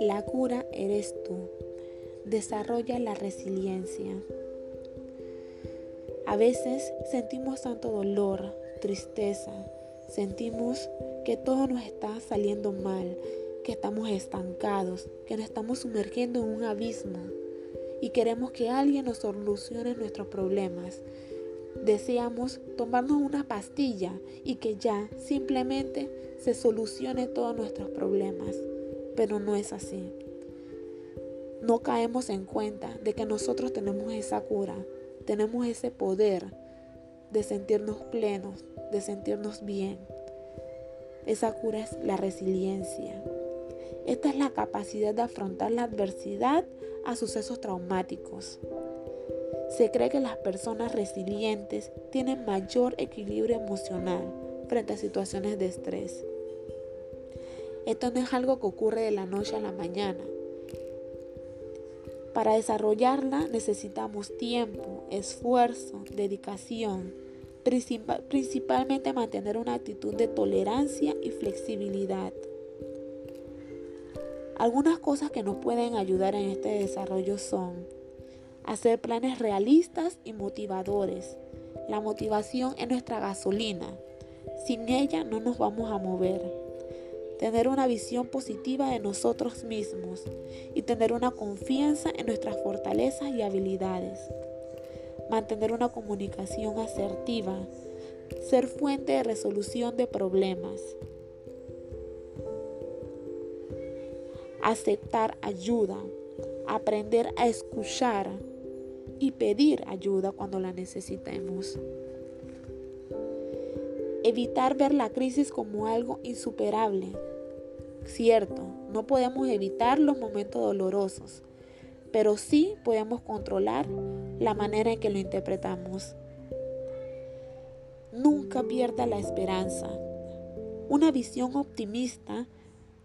La cura eres tú. Desarrolla la resiliencia. A veces sentimos tanto dolor, tristeza, sentimos que todo nos está saliendo mal, que estamos estancados, que nos estamos sumergiendo en un abismo y queremos que alguien nos solucione nuestros problemas. Deseamos tomarnos una pastilla y que ya simplemente se solucione todos nuestros problemas pero no es así. No caemos en cuenta de que nosotros tenemos esa cura, tenemos ese poder de sentirnos plenos, de sentirnos bien. Esa cura es la resiliencia. Esta es la capacidad de afrontar la adversidad a sucesos traumáticos. Se cree que las personas resilientes tienen mayor equilibrio emocional frente a situaciones de estrés. Esto no es algo que ocurre de la noche a la mañana. Para desarrollarla necesitamos tiempo, esfuerzo, dedicación, principalmente mantener una actitud de tolerancia y flexibilidad. Algunas cosas que nos pueden ayudar en este desarrollo son hacer planes realistas y motivadores. La motivación es nuestra gasolina. Sin ella no nos vamos a mover tener una visión positiva de nosotros mismos y tener una confianza en nuestras fortalezas y habilidades. Mantener una comunicación asertiva, ser fuente de resolución de problemas. Aceptar ayuda, aprender a escuchar y pedir ayuda cuando la necesitemos. Evitar ver la crisis como algo insuperable. Cierto, no podemos evitar los momentos dolorosos, pero sí podemos controlar la manera en que lo interpretamos. Nunca pierda la esperanza. Una visión optimista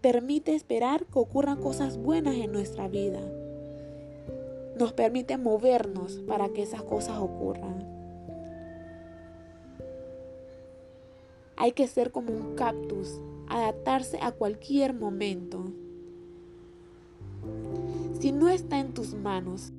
permite esperar que ocurran cosas buenas en nuestra vida. Nos permite movernos para que esas cosas ocurran. Hay que ser como un cactus, adaptarse a cualquier momento. Si no está en tus manos,